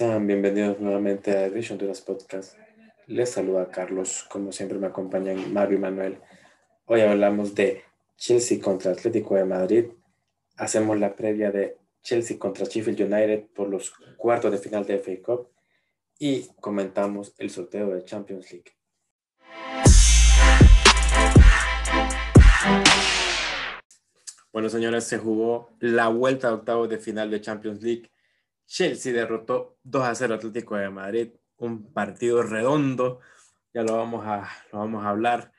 Sean bienvenidos nuevamente a Edition los Podcast. Les saluda Carlos, como siempre me acompañan Mario y Manuel. Hoy hablamos de Chelsea contra Atlético de Madrid. Hacemos la previa de Chelsea contra Sheffield United por los cuartos de final de FA Cup y comentamos el sorteo de Champions League. Bueno, señores, se jugó la vuelta a octavos de final de Champions League. Chelsea derrotó 2 a 0 Atlético de Madrid, un partido redondo, ya lo vamos a, lo vamos a hablar.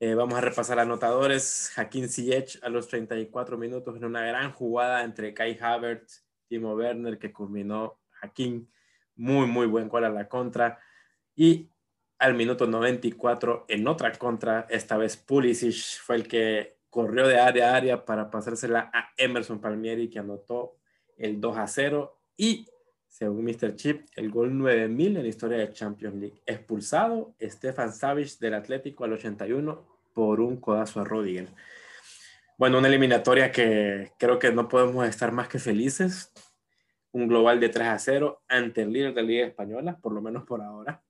Eh, vamos a repasar anotadores. Hakim Ziyech a los 34 minutos en una gran jugada entre Kai Havertz, Timo Werner, que culminó Hakim. Muy, muy buen gol a la contra. Y al minuto 94 en otra contra, esta vez Pulisic fue el que corrió de área a área para pasársela a Emerson Palmieri, que anotó el 2 a 0. Y según Mr. Chip, el gol 9000 en la historia de Champions League. Expulsado Stefan Savic del Atlético al 81 por un codazo a Rodiger. Bueno, una eliminatoria que creo que no podemos estar más que felices. Un global de 3 a 0 ante el líder de la Liga Española, por lo menos por ahora.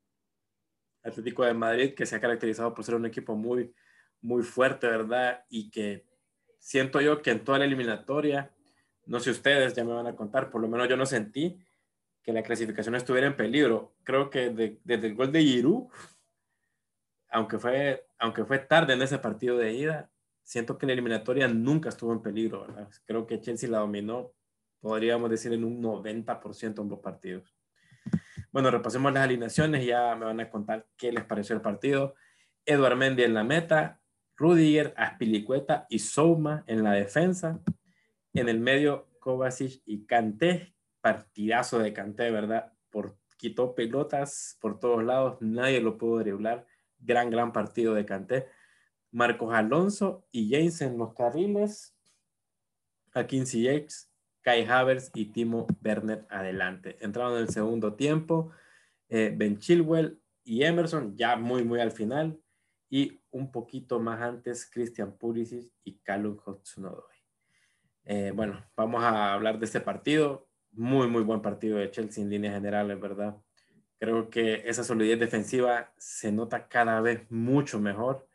Atlético de Madrid, que se ha caracterizado por ser un equipo muy, muy fuerte, ¿verdad? Y que siento yo que en toda la eliminatoria, no sé ustedes, ya me van a contar, por lo menos yo no sentí que la clasificación estuviera en peligro. Creo que desde el gol de Giroud, aunque fue, aunque fue tarde en ese partido de ida, siento que la eliminatoria nunca estuvo en peligro. Creo que Chelsea la dominó, podríamos decir, en un 90% en los partidos. Bueno, repasemos las alineaciones, ya me van a contar qué les pareció el partido. Eduard Mendy en la meta, Rudiger, Aspilicueta y Souma en la defensa. En el medio, Kovacic y Kanté, partidazo de Canté, ¿verdad? Por, quitó pelotas por todos lados, nadie lo pudo driblar. Gran, gran partido de Canté. Marcos Alonso y James en los carriles. A Quincy Jakes, Kai Havers y Timo Werner adelante. Entraron en el segundo tiempo. Eh, ben Chilwell y Emerson ya muy, muy al final. Y un poquito más antes, Christian Pulisic y Callum hudson eh, bueno, vamos a hablar de este partido muy, muy buen partido de Chelsea en líneas generales, ¿verdad? Creo que esa solidez defensiva se nota cada vez mucho mejor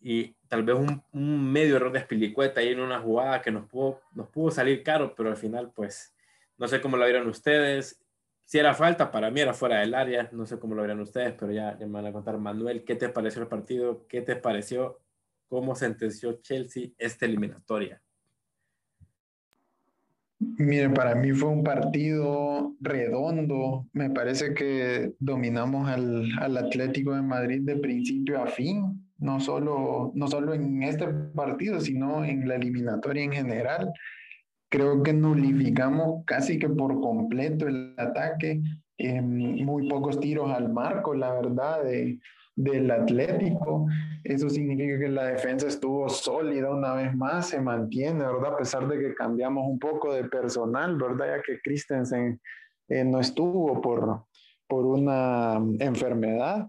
y tal vez un, medio error de Espilicueta ahí en una jugada que nos pudo, nos pudo salir caro, pero al final, pues, no sé cómo lo vieron ustedes. Si era falta, para mí era fuera del área, no sé cómo lo vieron ustedes, pero ya, ya me van a contar. Manuel, ¿qué te pareció el partido? ¿Qué te pareció? ¿Cómo sentenció Chelsea esta eliminatoria? Mire, para mí fue un partido redondo. Me parece que dominamos al, al, Atlético de Madrid de principio a fin, no solo, no solo en este partido, sino en la eliminatoria en general. Creo que nulificamos casi que por completo el ataque, em, muy pocos tiros al marco, la verdad, del Atlético. Eso significa que la defensa estuvo sólida una vez más, se mantiene, ¿verdad? A pesar de que cambiamos un poco de personal, ¿verdad? Ya que Christensen eh, no estuvo por, por una enfermedad.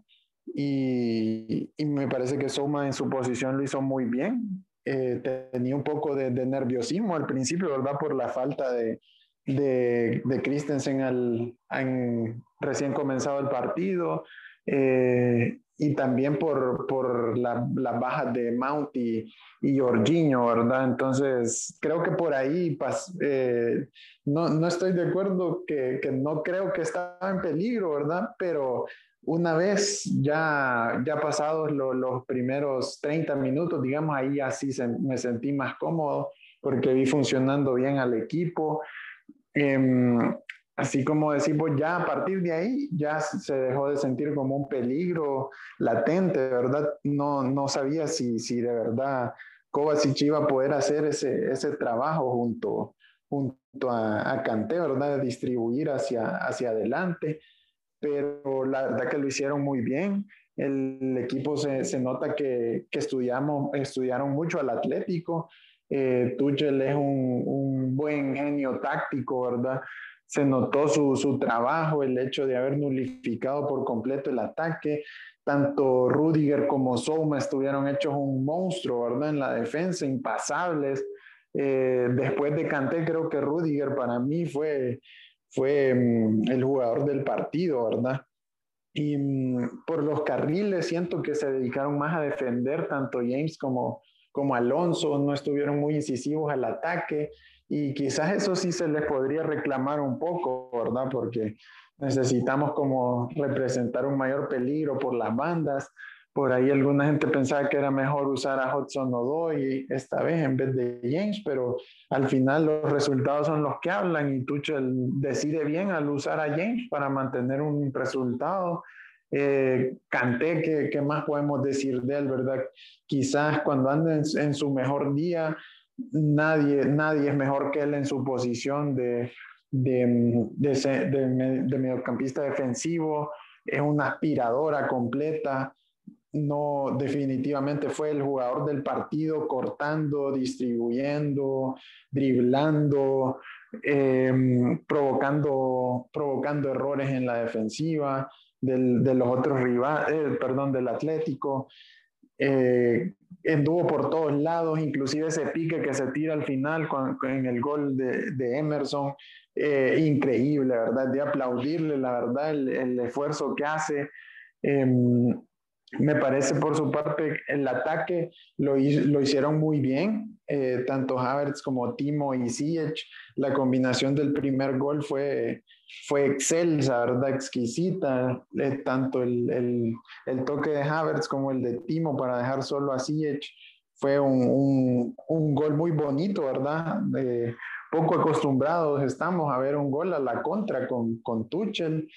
Y, me parece que Soma en su posición lo hizo muy bien. Eh, tenía un poco de, nerviosismo al principio, ¿verdad? Por la falta de, de, Christensen al, recién comenzado el partido. Eh, y también por, por las la bajas de Mount y, y Jorginho, ¿verdad? Entonces, creo que por ahí eh, no, no, estoy de acuerdo que, que, no creo que estaba en peligro, ¿verdad? Pero una vez ya, ya pasados los primeros 30 minutos, digamos, ahí así me sentí más cómodo porque vi funcionando bien al equipo. Eh, así como decimos, ya a partir de ahí ya se dejó de sentir como un peligro latente, ¿verdad? No, no sabía si, si de verdad Kovacic iba a poder hacer ese, ese trabajo junto, junto a, a Kanté, ¿verdad? De distribuir hacia, hacia adelante, pero la verdad que lo hicieron muy bien. El equipo se, se nota que, que estudiamos, estudiaron mucho al Atlético. Eh, Tuchel es un, un buen genio táctico, ¿verdad? Se notó su, su, trabajo, el hecho de haber nulificado por completo el ataque. Tanto Rudiger como Souma estuvieron hechos un monstruo, ¿verdad? En la defensa, impasables. Eh, después de Canté, creo que Rudiger para mí fue, fue mm, el jugador del partido, ¿verdad? Y mm, por los carriles siento que se dedicaron más a defender, tanto James como, como Alonso, no estuvieron muy incisivos al ataque y quizás eso sí se les podría reclamar un poco, ¿verdad? Porque necesitamos como representar un mayor peligro por las bandas. Por ahí alguna gente pensaba que era mejor usar a Hudson Odoi esta vez en vez de James, pero al final los resultados son los que hablan y Tuchel decide bien al usar a James para mantener un resultado. Eh, Canté, ¿qué, más podemos decir de él, verdad? Quizás cuando anda en, en, su mejor día, nadie, nadie es mejor que él en su posición de, de, de, mediocampista defensivo, es una aspiradora completa, no definitivamente fue el jugador del partido cortando, distribuyendo, driblando, em, provocando, provocando errores en la defensiva del, de los otros rivales, eh, perdón, del Atlético. Eh, anduvo por todos lados, inclusive ese pique que se tira al final con, en el gol de, Emerson, eh, increíble, ¿verdad? De aplaudirle, la verdad, el, el esfuerzo que hace. Em, me parece por su parte el ataque lo, lo hicieron muy bien, eh, tanto Havertz como Timo y Ziyech. La combinación del primer gol fue, fue excelsa, ¿verdad? Exquisita. Eh, tanto el, el, el, toque de Havertz como el de Timo para dejar solo a Ziyech fue un, un, un gol muy bonito, ¿verdad? Poco acostumbrados estamos a ver un gol a la contra con, con Tuchel.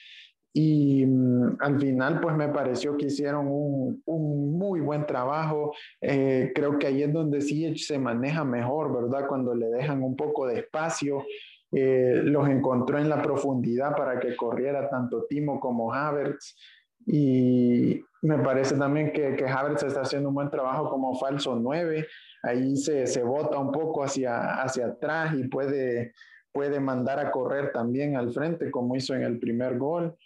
Y mm, al final, pues me pareció que hicieron un, un muy buen trabajo. Eh, creo que ahí es donde sí se maneja mejor, ¿verdad? Cuando le dejan un poco de espacio. Eh, los encontró en la profundidad para que corriera tanto Timo como Havertz. Y me parece también que, que Havertz está haciendo un buen trabajo como falso 9 ahí se, se bota un poco hacia, hacia atrás y puede, puede mandar a correr también al frente, como hizo en el primer gol.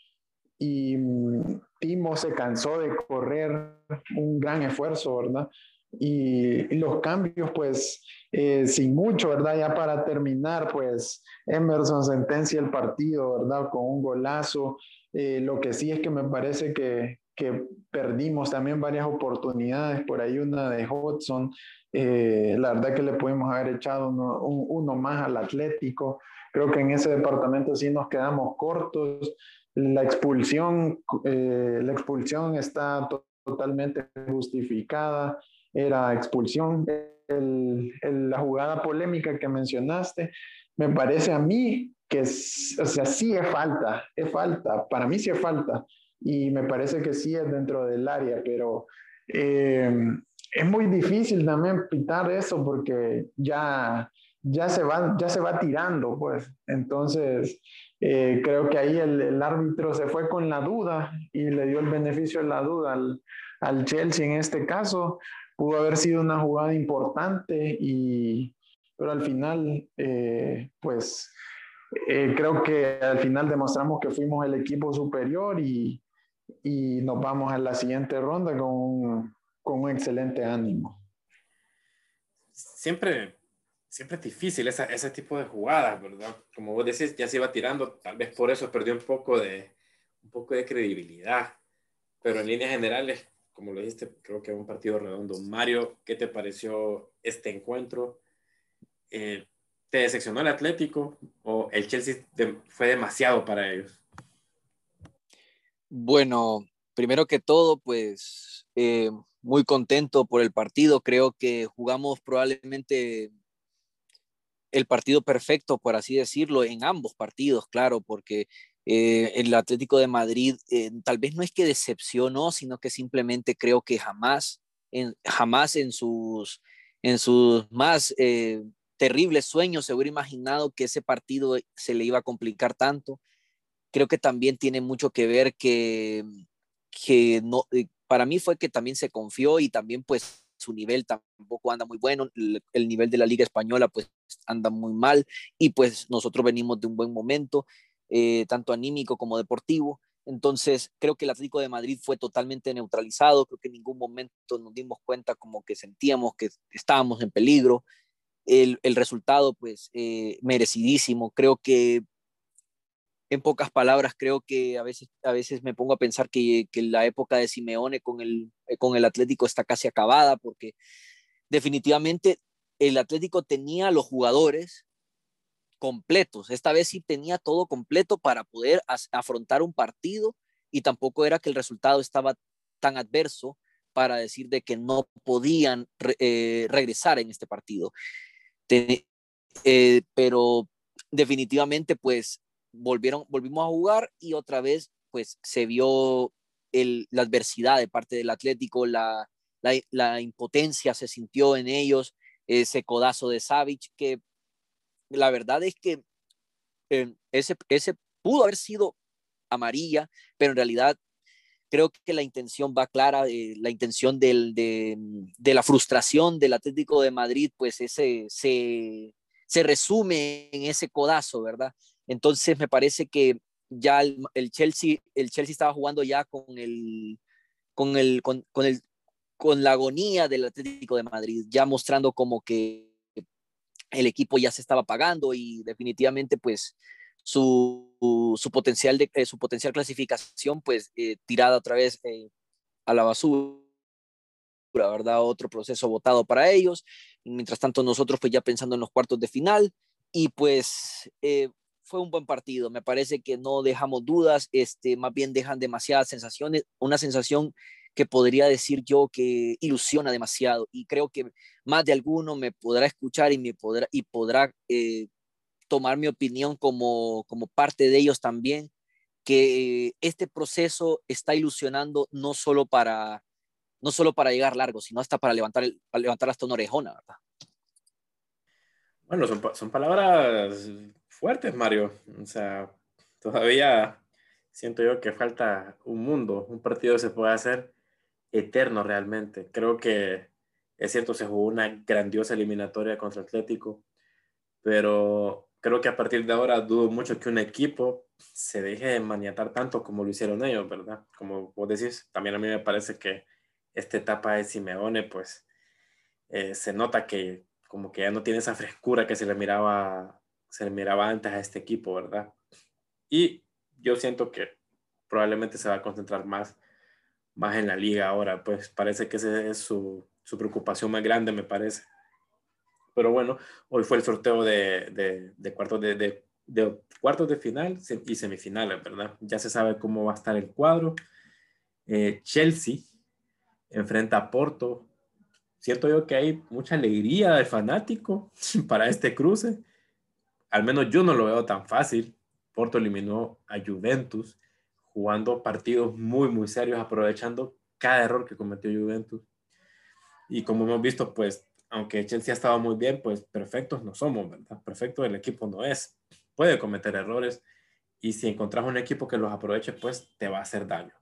Y mm, Timo se cansó de correr un gran esfuerzo, ¿verdad? Y, los cambios, pues, eh, sin mucho, ¿verdad? Ya para terminar, pues, Emerson sentencia el partido, ¿verdad? Con un golazo. Eh, lo que sí es que me parece que, que perdimos también varias oportunidades, por ahí una de Hudson, eh, la verdad que le pudimos haber echado uno, uno, más al Atlético, creo que en ese departamento sí nos quedamos cortos, la expulsión, eh, la expulsión está totalmente justificada, era expulsión, el, la jugada polémica que mencionaste, me parece a mí que, o sea, sí es falta, es falta, para mí sí es falta, y me parece que sí es dentro del área, pero eh, es muy difícil también pitar eso porque ya, ya, se, va, ya se va tirando, pues. Entonces, eh, creo que ahí el, el, árbitro se fue con la duda y le dio el beneficio de la duda al, al Chelsea en este caso. Pudo haber sido una jugada importante, y, pero al final, eh, pues creo que al final demostramos que fuimos el equipo superior y, y nos vamos a la siguiente ronda con un, con un excelente ánimo. Siempre, siempre es difícil esa, ese tipo de jugadas, ¿verdad? Como vos decís, ya se iba tirando, tal vez por eso perdió un poco de, un poco de credibilidad, pero en líneas generales, como lo dijiste, creo que es un partido redondo. Mario, ¿qué te pareció este encuentro? Eh, ¿Te decepcionó el Atlético o el Chelsea fue demasiado para ellos? Bueno, primero que todo, pues eh, muy contento por el partido. Creo que jugamos probablemente el partido perfecto, por así decirlo, en ambos partidos, claro, porque eh, el Atlético de Madrid eh, tal vez no es que decepcionó, sino que simplemente creo que jamás, en, jamás en sus, en sus más terribles sueños se hubiera imaginado que ese partido se le iba a complicar tanto. Creo que también tiene mucho que ver que, que no, eh, para mí fue que también se confió y también pues su nivel tampoco anda muy bueno, el, nivel de la Liga Española pues anda muy mal y pues nosotros venimos de un buen momento, eh, tanto anímico como deportivo. Entonces, creo que el Atlético de Madrid fue totalmente neutralizado, creo que en ningún momento nos dimos cuenta como que sentíamos que estábamos en peligro. El, el resultado, pues, eh, merecidísimo. Creo que en pocas palabras, creo que a veces, a veces me pongo a pensar que, la época de Simeone con el, con el Atlético está casi acabada, porque definitivamente el Atlético tenía los jugadores completos. Esta vez sí tenía todo completo para poder afrontar un partido y tampoco era que el resultado estaba tan adverso para decir de que no podían eh, regresar en este partido. Eh, pero definitivamente pues volvieron, volvimos a jugar y otra vez pues se vio la adversidad de parte del Atlético, la, la, impotencia se sintió en ellos, ese codazo de Savic, que la verdad es que eh, ese, ese pudo haber sido amarilla, pero en realidad creo que la intención va clara, eh, la intención del, de, de, la frustración del Atlético de Madrid, pues ese se, se resume en ese codazo, ¿verdad? Entonces me parece que ya el, Chelsea, el Chelsea estaba jugando ya con el, con el, con, el, con la agonía del Atlético de Madrid, ya mostrando como que el equipo ya se estaba pagando y definitivamente pues su, su potencial de eh, su potencial clasificación pues eh, tirada otra vez eh, a la basura verdad otro proceso votado para ellos. Mientras tanto nosotros pues ya pensando en los cuartos de final y pues fue un buen partido me parece que no dejamos dudas este más bien dejan demasiadas sensaciones una sensación que podría decir yo que ilusiona demasiado y creo que más de alguno me podrá escuchar y me podrá y podrá eh, tomar mi opinión como, como parte de ellos también que este proceso está ilusionando no solo para no solo para llegar largo, sino hasta para levantar, el, para levantar hasta una orejona, ¿verdad? Bueno, son, son palabras fuertes, Mario. O sea, todavía siento yo que falta un mundo, un partido se puede hacer eterno realmente. Creo que es cierto, se jugó una grandiosa eliminatoria contra Atlético, pero creo que a partir de ahora dudo mucho que un equipo se deje de maniatar tanto como lo hicieron ellos, ¿verdad? Como vos decís, también a mí me parece que esta etapa de Simeone, pues eh, se nota que como que ya no tiene esa frescura que se le miraba se le miraba antes a este equipo, ¿verdad? Y yo siento que probablemente se va a concentrar más más en la liga ahora, pues parece que esa es su, su preocupación más grande, me parece. Pero bueno, hoy fue el sorteo de, de, de cuartos de, de, cuartos de final y semifinales, ¿verdad? Ya se sabe cómo va a estar el cuadro. Eh, Chelsea enfrenta a Porto. Siento yo que hay mucha alegría del fanático para este cruce. Al menos yo no lo veo tan fácil. Porto eliminó a Juventus jugando partidos muy, muy serios, aprovechando cada error que cometió Juventus. Y como hemos visto, pues, aunque Chelsea ha estado muy bien, pues perfectos no somos, ¿verdad? Perfecto el equipo no es. Puede cometer errores y si encontrás un equipo que los aproveche, pues te va a hacer daño.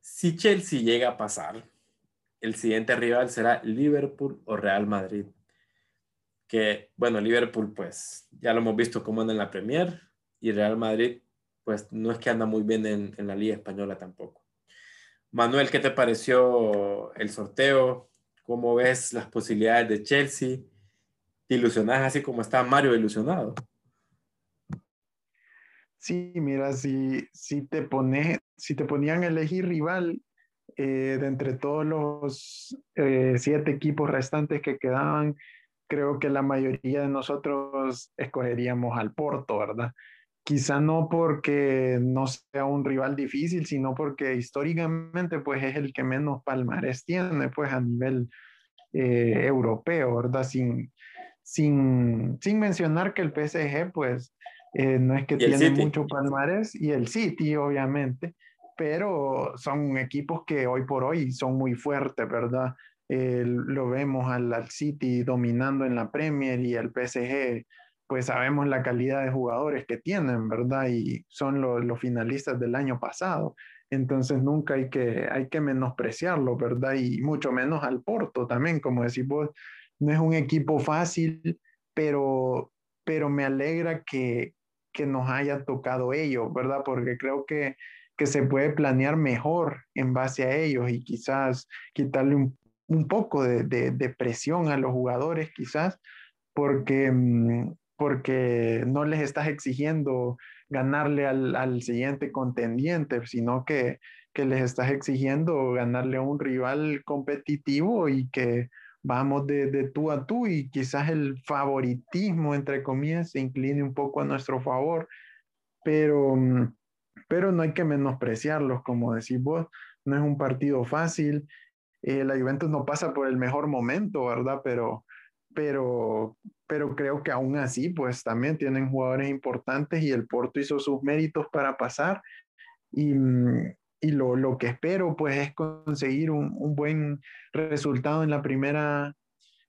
Si Chelsea llega a pasar, el siguiente rival será Liverpool o Real Madrid. Que, bueno, Liverpool, pues ya lo hemos visto cómo anda en la Premier y Real Madrid pues no es que anda muy bien en, la Liga Española tampoco. Manuel, ¿qué te pareció el sorteo? ¿Cómo ves las posibilidades de Chelsea? ¿Te ilusionás así como está Mario ilusionado? Sí, mira, si, si, te, pone, si te ponían a elegir rival eh, de entre todos los eh, siete equipos restantes que quedaban, creo que la mayoría de nosotros escogeríamos al Porto, ¿verdad? quizá no porque no sea un rival difícil, sino porque históricamente pues es el que menos palmares tiene pues a nivel eh, europeo, ¿verdad? Sin, sin, sin mencionar que el PSG pues eh, no es que tiene mucho palmares y el City obviamente, pero son equipos que hoy por hoy son muy fuertes, ¿verdad? Lo vemos al, al City dominando en la Premier y el PSG pues sabemos la calidad de jugadores que tienen, ¿verdad? Y son los finalistas del año pasado. Entonces nunca hay que, hay que menospreciarlo, ¿verdad? Y mucho menos al Porto también, como decís vos, no es un equipo fácil, pero, pero me alegra que, que nos haya tocado ellos, ¿verdad? Porque creo que, que se puede planear mejor en base a ellos y quizás quitarle un, un poco de, de, presión a los jugadores, quizás, porque mm, porque no les estás exigiendo ganarle al, siguiente contendiente, sino que, que les estás exigiendo ganarle a un rival competitivo y que vamos de, de, tú a tú y quizás el favoritismo, entre comillas, se incline un poco a nuestro favor, pero, mm, pero no hay que menospreciarlos, como decís vos, no es un partido fácil, eh, la Juventus no pasa por el mejor momento, ¿verdad? Pero, pero, pero creo que aún así, pues también tienen jugadores importantes y el Porto hizo sus méritos para pasar y, mm, y lo, lo, que espero pues es conseguir un, un, buen resultado en la primera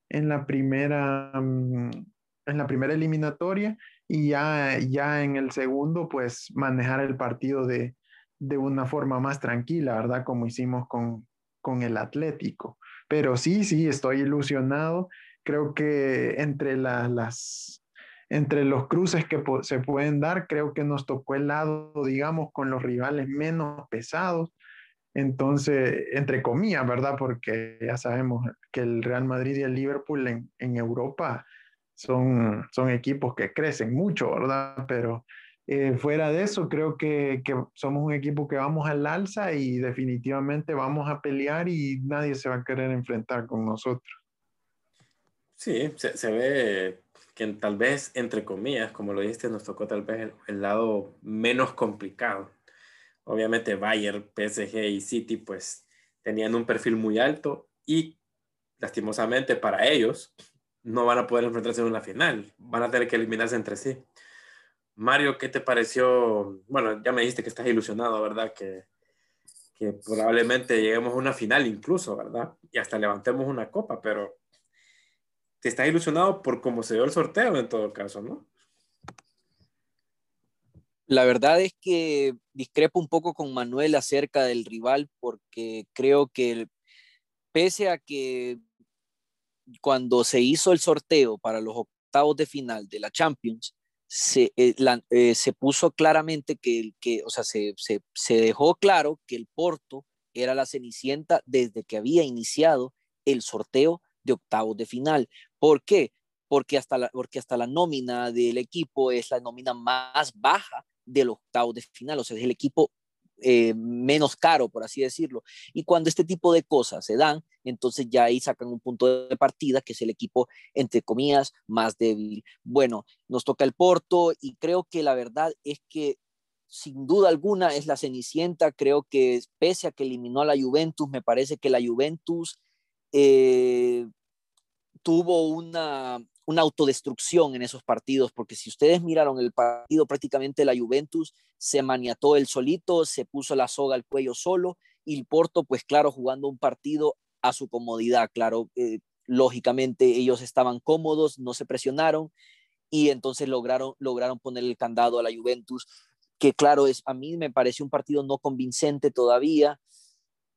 en la primera mm, en la primera eliminatoria y ya, ya en el segundo pues manejar el partido de, de una forma más tranquila, ¿verdad? Como hicimos con, con el Atlético. Pero sí, sí, estoy ilusionado. Creo que entre las entre los cruces que se pueden dar, creo que nos tocó el lado, digamos, con los rivales menos pesados. Entonces, entre comillas, ¿verdad? Porque ya sabemos que el Real Madrid y el Liverpool en, en Europa son, son equipos que crecen mucho, ¿verdad? Pero eh, fuera de eso, creo que, que, somos un equipo que vamos al alza y definitivamente vamos a pelear y nadie se va a querer enfrentar con nosotros. Sí, se, se ve que tal vez, entre comillas, como lo dijiste, nos tocó tal vez el, lado menos complicado. Obviamente Bayern, PSG y City pues tenían un perfil muy alto y lastimosamente para ellos no van a poder enfrentarse en una final, van a tener que eliminarse entre sí. Mario, ¿qué te pareció? Bueno, ya me dijiste que estás ilusionado, ¿verdad? Que, probablemente lleguemos a una final incluso, ¿verdad? Y hasta levantemos una copa, pero te estás ilusionado por cómo se dio el sorteo en todo caso, ¿no? La verdad es que discrepo un poco con Manuel acerca del rival porque creo que pese a que cuando se hizo el sorteo para los octavos de final de la Champions, se, eh, eh, se puso claramente que, que o sea, se, se, se dejó claro que el Porto era la cenicienta desde que había iniciado el sorteo de octavos de final. ¿Por qué? Porque hasta la, porque hasta la nómina del equipo es la nómina más baja del octavo de final, o sea, es el equipo eh, menos caro, por así decirlo. Y cuando este tipo de cosas se dan, entonces ya ahí sacan un punto de partida, que es el equipo, entre comillas, más débil. Bueno, nos toca el Porto y creo que la verdad es que sin duda alguna es la Cenicienta. Creo que pese a que eliminó a la Juventus, me parece que la Juventus eh, tuvo una, una autodestrucción en esos partidos, porque si ustedes miraron el partido, prácticamente la Juventus se maniató el solito, se puso la soga al cuello solo, y el Porto, pues claro, jugando un partido a su comodidad, claro, eh, lógicamente ellos estaban cómodos, no se presionaron, y entonces lograron, lograron poner el candado a la Juventus, que claro, es, a mí me parece un partido no convincente todavía,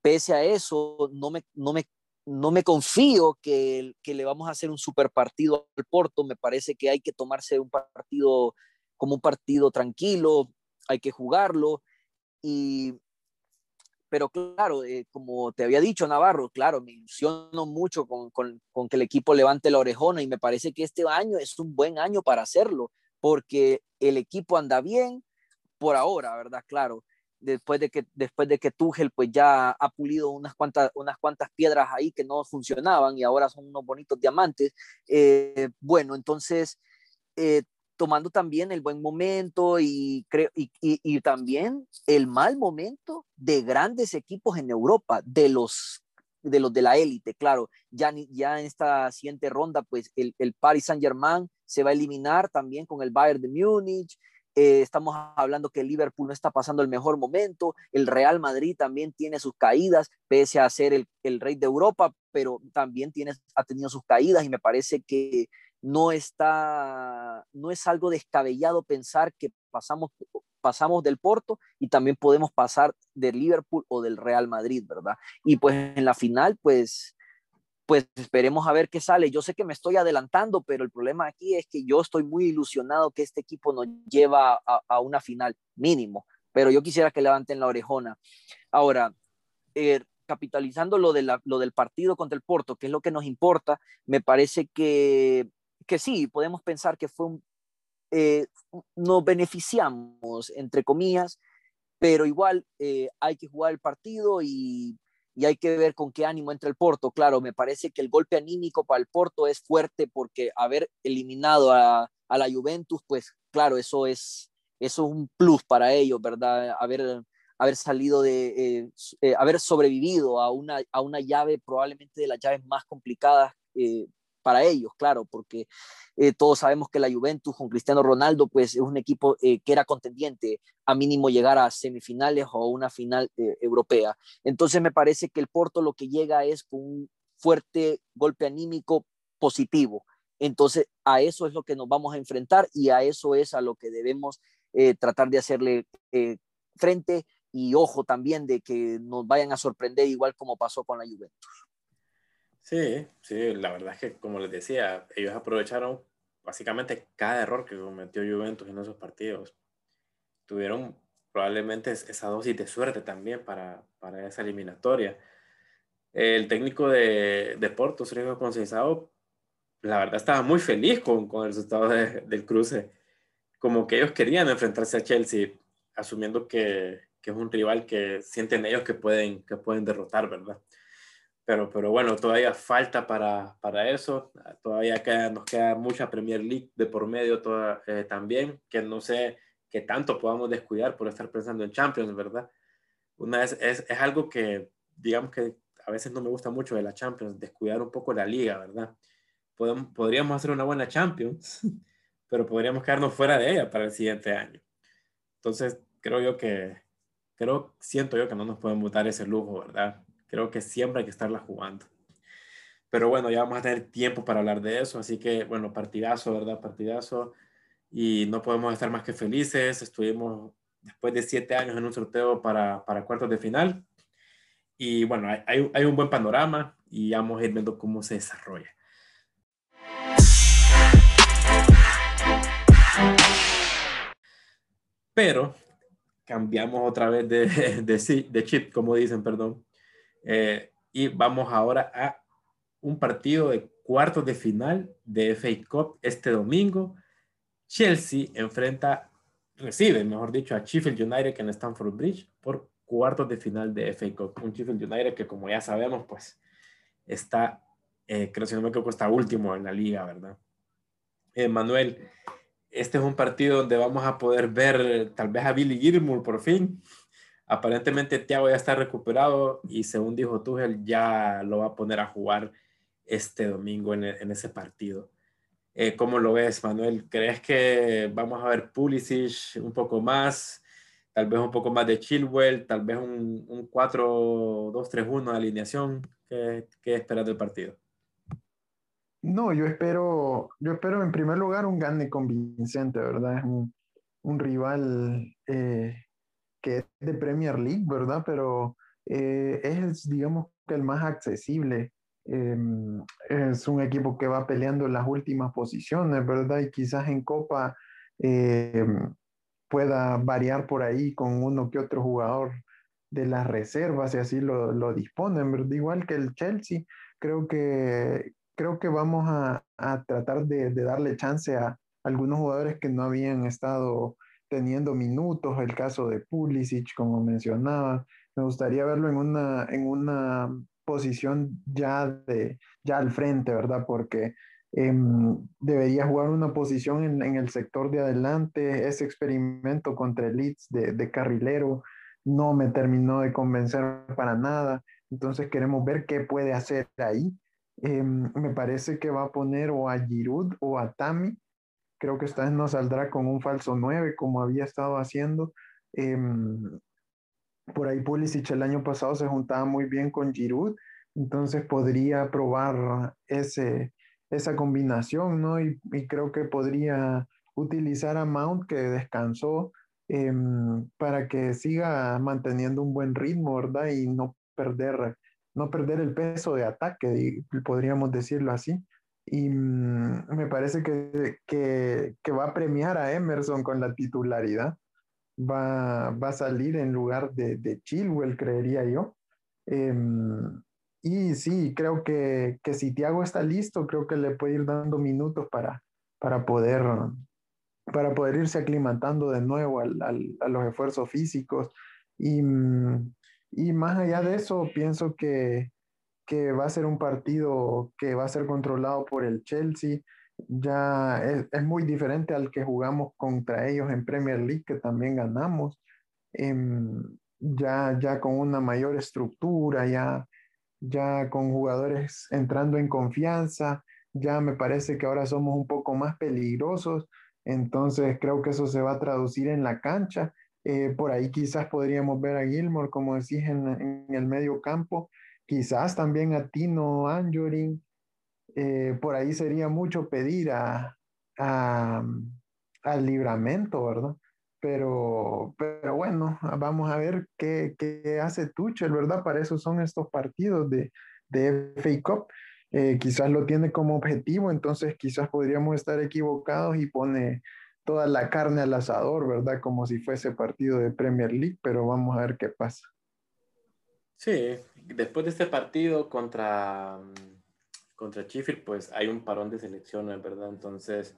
pese a eso, no me, no me no me confío que, que, le vamos a hacer un super partido al Porto. Me parece que hay que tomarse un partido como un partido tranquilo, hay que jugarlo. Y, pero claro, eh, como te había dicho Navarro, claro, me ilusiono mucho con, con, con, que el equipo levante la orejona y me parece que este año es un buen año para hacerlo, porque el equipo anda bien por ahora, ¿verdad? Claro después de que después de que Tuchel pues ya ha pulido unas cuantas unas cuantas piedras ahí que no funcionaban y ahora son unos bonitos diamantes eh, bueno entonces eh, tomando también el buen momento y, creo, y, y, también el mal momento de grandes equipos en Europa, de los de los de la élite, claro, ya, ya en esta siguiente ronda, pues el, el Paris Saint Germain se va a eliminar también con el Bayern de Múnich, eh, estamos hablando que Liverpool no está pasando el mejor momento, el Real Madrid también tiene sus caídas, pese a ser el, el rey de Europa, pero también tiene, ha tenido sus caídas y me parece que no está, no es algo descabellado pensar que pasamos, pasamos del Porto y también podemos pasar del Liverpool o del Real Madrid, ¿verdad? Y pues en la final, pues pues esperemos a ver qué sale. Yo sé que me estoy adelantando, pero el problema aquí es que yo estoy muy ilusionado que este equipo nos lleva a, una final mínimo, pero yo quisiera que levanten la orejona. Ahora, eh, capitalizando lo, de lo del partido contra el Porto, que es lo que nos importa, me parece que, que sí, podemos pensar que fue un, eh, nos beneficiamos, entre comillas, pero igual eh, hay que jugar el partido y, y, hay que ver con qué ánimo entra el Porto. Claro, me parece que el golpe anímico para el Porto es fuerte porque haber eliminado a, a la Juventus, pues claro, eso es, eso es un plus para ellos, ¿verdad? Haber, haber salido de, eh, eh, haber sobrevivido a una, a una llave probablemente de las llaves más complicadas eh, para ellos, claro, porque todos sabemos que la Juventus con Cristiano Ronaldo, pues es un equipo que era contendiente a mínimo llegar a semifinales o una final europea. Entonces me parece que el Porto lo que llega es con un fuerte golpe anímico positivo. Entonces a eso es lo que nos vamos a enfrentar y a eso es a lo que debemos tratar de hacerle frente y ojo también de que nos vayan a sorprender igual como pasó con la Juventus. Sí, sí, la verdad es que como les decía, ellos aprovecharon básicamente cada error que cometió Juventus en esos partidos. Tuvieron probablemente esa dosis de suerte también para, para esa eliminatoria. El técnico de, de Porto, Sergio Conceição, la verdad estaba muy feliz con, con el resultado del cruce. Como que ellos querían enfrentarse a Chelsea, asumiendo que, que es un rival que sienten ellos que pueden, que pueden derrotar, ¿verdad? Pero, pero bueno, todavía falta para, para eso, todavía queda, nos queda mucha Premier League de por medio toda, eh, también, que no sé qué tanto podamos descuidar por estar pensando en Champions, ¿verdad? Una es, es algo que, digamos que a veces no me gusta mucho de la Champions, descuidar un poco la liga, ¿verdad? Podemos, podríamos hacer una buena Champions, pero podríamos quedarnos fuera de ella para el siguiente año. Entonces, creo yo que, creo, siento yo que no nos podemos dar ese lujo, ¿verdad? Creo que siempre hay que estarla jugando. Pero bueno, ya vamos a tener tiempo para hablar de eso, así que bueno, partidazo, ¿verdad? Partidazo. Y no podemos estar más que felices. Estuvimos después de siete años en un sorteo para, para cuartos de final. Y bueno, hay, hay un buen panorama y vamos a ir viendo cómo se desarrolla. Pero cambiamos otra vez de, de, de chip, como dicen, perdón. Eh, y vamos ahora a un partido de cuartos de final de FA Cup este domingo. Chelsea enfrenta, recibe, mejor dicho, a Sheffield United en Stamford Bridge por cuartos de final de FA Cup. Un Sheffield United que, como ya sabemos, pues está, eh, creo si no me equivoco, está último en la liga, ¿verdad? Eh, Manuel, este es un partido donde vamos a poder ver tal vez a Billy Gilmour por fin. Aparentemente Thiago ya está recuperado y según dijo Tuchel ya lo va a poner a jugar este domingo en, en ese partido. Eh, ¿Cómo lo ves, Manuel? ¿Crees que vamos a ver Pulisic un poco más? Tal vez un poco más de Chilwell, tal vez un, un 4-2-3-1 de alineación. ¿Qué, ¿Qué esperas del partido? No, yo espero, yo espero en primer lugar un gane convincente, ¿verdad? Es un, un rival eh, que es de Premier League, ¿verdad? Pero eh, es, digamos, que el más accesible. Em, es un equipo que va peleando en las últimas posiciones, ¿verdad? Y quizás en Copa em, pueda variar por ahí con uno que otro jugador de las reservas, y así lo, lo disponen, ¿verdad? Igual que el Chelsea, creo que, creo que vamos a, tratar de, darle chance a algunos jugadores que no habían estado teniendo minutos, el caso de Pulisic, como mencionaba. Me gustaría verlo en una, en una posición ya, de, ya al frente, ¿verdad? Porque em, debería jugar una posición en, el sector de adelante. Ese experimento contra el Leeds de, de carrilero no me terminó de convencer para nada. Entonces queremos ver qué puede hacer ahí Em, me parece que va a poner o a Giroud o a Tami. Creo que esta vez no saldrá con un falso 9 como había estado haciendo. Em, por ahí Pulisic el año pasado se juntaba muy bien con Giroud, entonces podría probar ese, esa combinación, ¿no? Y, creo que podría utilizar a Mount que descansó em, para que siga manteniendo un buen ritmo, ¿verdad? Y no perder no perder el peso de ataque, podríamos decirlo así. Y mm, me parece que, que, va a premiar a Emerson con la titularidad. Va, va a salir en lugar de, de Chilwell, creería yo. Em, y sí, creo que, que, si Tiago está listo, creo que le puede ir dando minutos para, para poder para poder irse aclimatando de nuevo al, a los esfuerzos físicos. Y, mm, y, más allá de eso, pienso que, que va a ser un partido que va a ser controlado por el Chelsea. Ya es, es muy diferente al que jugamos contra ellos en Premier League, que también ganamos. Em, ya, ya con una mayor estructura, ya, ya con jugadores entrando en confianza, ya me parece que ahora somos un poco más peligrosos, entonces creo que eso se va a traducir en la cancha. Eh, por ahí quizás podríamos ver a Gilmore, como decís, en, en el medio campo, quizás también a Tino Anjorin. Eh, por ahí sería mucho pedir a, al libramento, ¿verdad? Pero, pero bueno, vamos a ver qué, qué hace Tuchel, ¿verdad? Para eso son estos partidos de, de FA Cup. Eh, quizás lo tiene como objetivo, entonces quizás podríamos estar equivocados y pone toda la carne al asador, ¿verdad? Como si fuese partido de Premier League, pero vamos a ver qué pasa. Sí, después de este partido contra, contra Sheffield, pues hay un parón de selecciones, ¿verdad? Entonces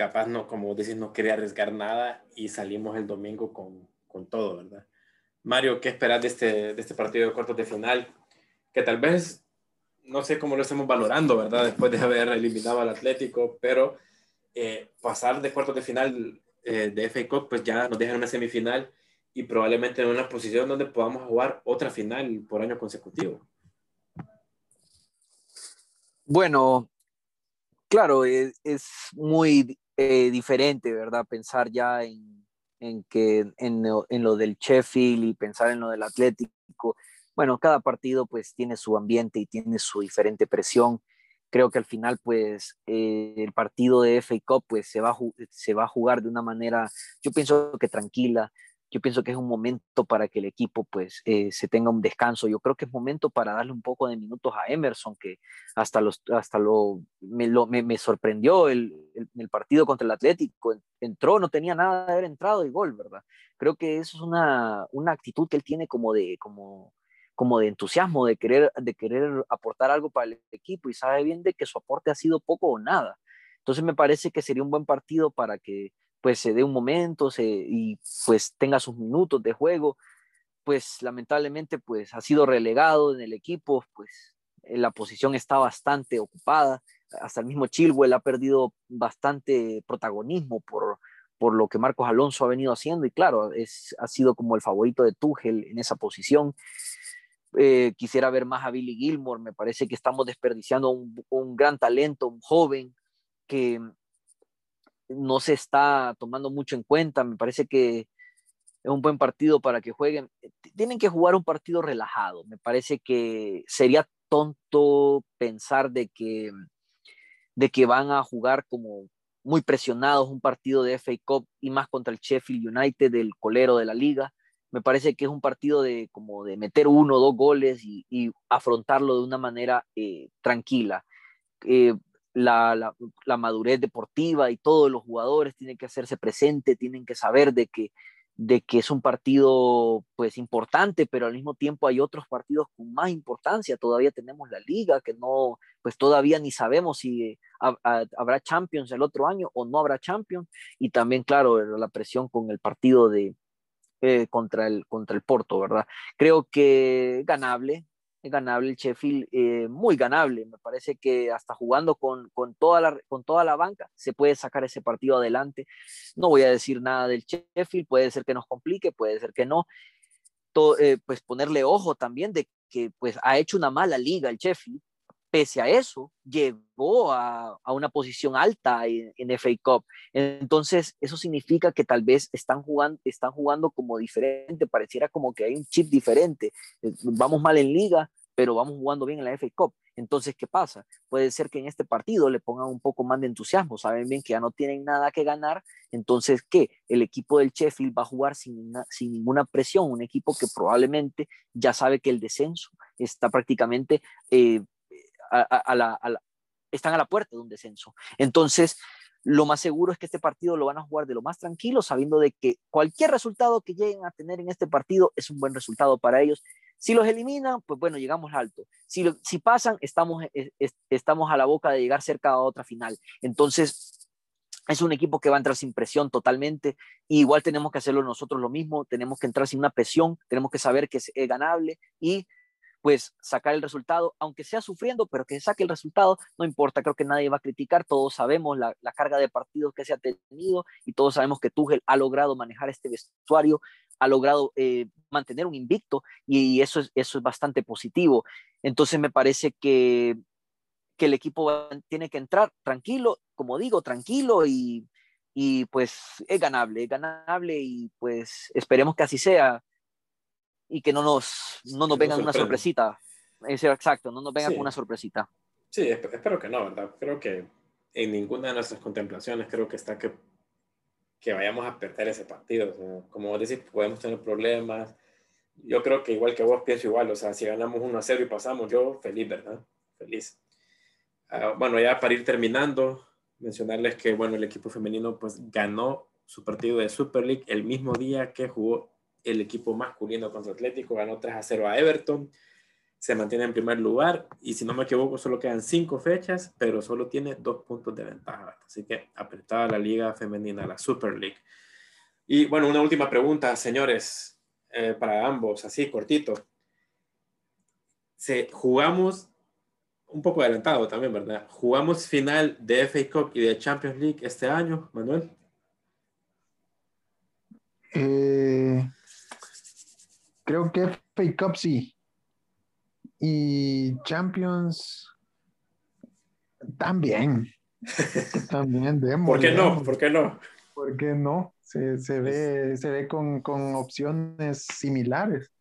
capaz no, como decís, no quería arriesgar nada y salimos el domingo con, con todo, ¿verdad? Mario, ¿qué esperas de este, de este partido de cuartos de final? Que tal vez, no sé cómo lo estamos valorando, ¿verdad? Después de haber eliminado al Atlético, pero eh, pasar de cuartos de final eh, de FA Cup, pues ya nos dejan una semifinal y probablemente en una posición donde podamos jugar otra final por año consecutivo. Bueno, claro, es, es muy eh, diferente, ¿verdad? Pensar ya en, en que en, lo del Sheffield y pensar en lo del Atlético. Bueno, cada partido pues tiene su ambiente y tiene su diferente presión. Creo que al final pues eh, el partido de FA Cup pues se va, se va a jugar de una manera, yo pienso que tranquila, yo pienso que es un momento para que el equipo pues eh, se tenga un descanso. Yo creo que es momento para darle un poco de minutos a Emerson, que hasta, los, hasta lo, me, lo, me, me sorprendió el, el, el, partido contra el Atlético. Entró, no tenía nada de haber entrado y gol, ¿verdad? Creo que eso es una, una actitud que él tiene como de, como, como de entusiasmo, de querer, de querer aportar algo para el equipo y sabe bien de que su aporte ha sido poco o nada. Entonces me parece que sería un buen partido para que pues se dé un momento se, y pues tenga sus minutos de juego, pues lamentablemente pues ha sido relegado en el equipo, pues la posición está bastante ocupada, hasta el mismo Chilwell ha perdido bastante protagonismo por, por lo que Marcos Alonso ha venido haciendo y claro, es, ha sido como el favorito de Tuchel en esa posición. Eh, quisiera ver más a Billy Gilmore, me parece que estamos desperdiciando un, un gran talento, un joven que no se está tomando mucho en cuenta. Me parece que es un buen partido para que jueguen. Tienen que jugar un partido relajado. Me parece que sería tonto pensar de que, de que van a jugar como muy presionados un partido de FA Cup y más contra el Sheffield United, del colero de la liga. Me parece que es un partido de como de meter uno o dos goles y, afrontarlo de una manera eh, tranquila. Eh, la, la, madurez deportiva y todos los jugadores tienen que hacerse presente, tienen que saber de que, de que es un partido pues importante, pero al mismo tiempo hay otros partidos con más importancia. Todavía tenemos la liga que no, pues todavía ni sabemos si ha, ha, habrá Champions el otro año o no habrá Champions. Y también, claro, la presión con el partido de, eh, contra, el, contra el Porto, ¿verdad? Creo que ganable, ganable el Sheffield, eh, muy ganable. Me parece que hasta jugando con, con, toda la, con toda la banca se puede sacar ese partido adelante. No voy a decir nada del Sheffield, puede ser que nos complique, puede ser que no. Eh, pues ponerle ojo también de que pues ha hecho una mala liga el Sheffield. Pese a eso, llegó a, a una posición alta en, en, FA Cup. Entonces, eso significa que tal vez están jugando, están jugando como diferente, pareciera como que hay un chip diferente. Eh, vamos mal en liga, pero vamos jugando bien en la FA Cup. Entonces, ¿qué pasa? Puede ser que en este partido le pongan un poco más de entusiasmo, saben bien que ya no tienen nada que ganar, entonces, ¿qué? El equipo del Sheffield va a jugar sin, sin ninguna presión, un equipo que probablemente ya sabe que el descenso está prácticamente eh, a, la, están a la puerta de un descenso. Entonces, lo más seguro es que este partido lo van a jugar de lo más tranquilo, sabiendo de que cualquier resultado que lleguen a tener en este partido es un buen resultado para ellos. Si los eliminan, pues bueno, llegamos alto. Si, lo, si pasan, estamos, es, estamos a la boca de llegar cerca a otra final. Entonces, es un equipo que va a entrar sin presión totalmente. igual tenemos que hacerlo nosotros lo mismo, tenemos que entrar sin una presión, tenemos que saber que es ganable y pues sacar el resultado, aunque sea sufriendo, pero que saque el resultado, no importa, creo que nadie va a criticar, todos sabemos la, carga de partidos que se ha tenido y todos sabemos que Tuchel ha logrado manejar este vestuario, ha logrado eh, mantener un invicto y eso es, eso es bastante positivo. Entonces me parece que, que el equipo tiene que entrar tranquilo, como digo, tranquilo y, y pues es ganable, es ganable y pues esperemos que así sea y que no nos, no nos venga una sorpresita. Es exacto, no nos venga con una sorpresita. Sí, espero que no, ¿verdad? Creo que en ninguna de nuestras contemplaciones creo que está que, que vayamos a perder ese partido. como vos decís, podemos tener problemas. Yo creo que igual que vos pienso igual, o sea, si ganamos 1 a 0 y pasamos, yo feliz, ¿verdad? Feliz. Ah, bueno, ya para ir terminando, mencionarles que, bueno, el equipo femenino pues ganó su partido de Super League el mismo día que jugó el equipo masculino contra Atlético ganó 3 a 0 a Everton, se mantiene en primer lugar y si no me equivoco solo quedan cinco fechas, pero solo tiene dos puntos de ventaja. Así que apretada la liga femenina, la Super League. Y bueno, una última pregunta, señores, eh, para ambos, así cortito. Se, jugamos un poco adelantado también, ¿verdad? Jugamos final de FA Cup y de Champions League este año, Manuel. Eh, Creo que FA Cup sí. Y Champions también. también, demos. ¿Por qué no? ¿Por qué no? ¿Por qué no? Se, se ve, se ve con, con opciones similares.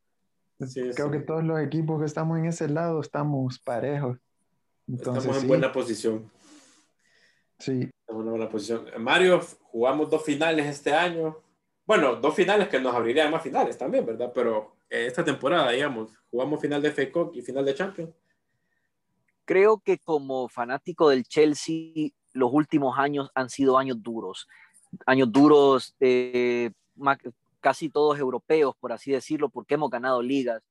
Creo que todos los equipos que estamos en ese lado estamos parejos. estamos en buena posición. Sí. Estamos en buena posición. Mario, jugamos dos finales este año. Bueno, dos finales que nos abrirían más finales también, ¿verdad? Pero esta temporada, digamos? ¿Jugamos final de FA y final de Champions? Creo que como fanático del Chelsea, los últimos años han sido años duros. Años duros, eh, casi todos europeos, por así decirlo, porque hemos ganado ligas.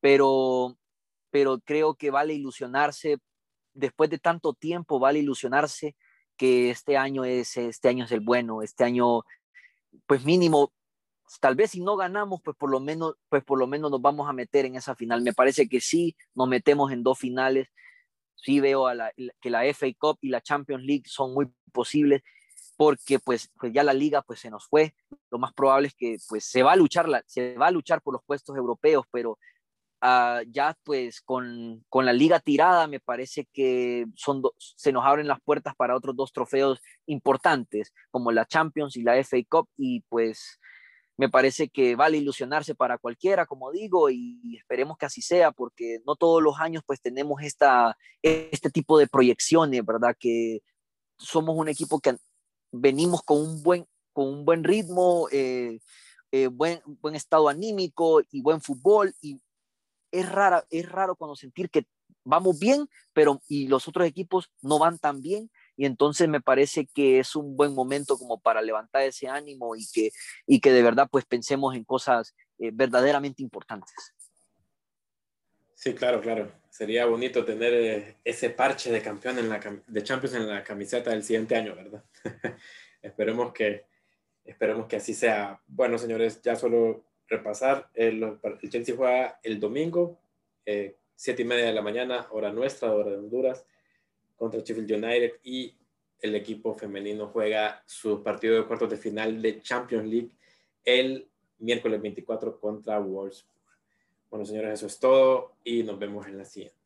Pero, pero creo que vale ilusionarse, después de tanto tiempo, vale ilusionarse que este año es, este año es el bueno, este año, pues mínimo, tal vez si no ganamos, pues por lo menos, pues por lo menos nos vamos a meter en esa final. Me parece que sí, nos metemos en dos finales. Sí veo a que la FA Cup y la Champions League son muy posibles porque pues, pues ya la liga pues se nos fue. Lo más probable es que pues se va a luchar, la, se va a luchar por los puestos europeos, pero uh, ya pues con, con, la liga tirada me parece que son se nos abren las puertas para otros dos trofeos importantes como la Champions y la FA Cup y pues me parece que vale ilusionarse para cualquiera, como digo, y esperemos que así sea, porque no todos los años pues tenemos esta, este tipo de proyecciones, ¿verdad? Que somos un equipo que venimos con un buen, con un buen ritmo, eh, eh, buen, buen estado anímico y buen fútbol, es, rara, es raro cuando sentir que vamos bien, pero y los otros equipos no van tan bien, y entonces me parece que es un buen momento como para levantar ese ánimo y que, y que de verdad pues pensemos en cosas eh, verdaderamente importantes. Sí, claro, claro. Sería bonito tener eh, ese parche de campeón en la, de Champions en la camiseta del siguiente año, ¿verdad? esperemos, que, esperemos que así sea. Bueno, señores, ya solo repasar. El, el Chelsea juega el domingo, eh, siete y media de la mañana, hora nuestra, hora de Honduras contra Sheffield United y el equipo femenino juega su partido de cuartos de final de Champions League el miércoles 24 contra Wolfsburg. Bueno, señores, eso es todo y nos vemos en la siguiente.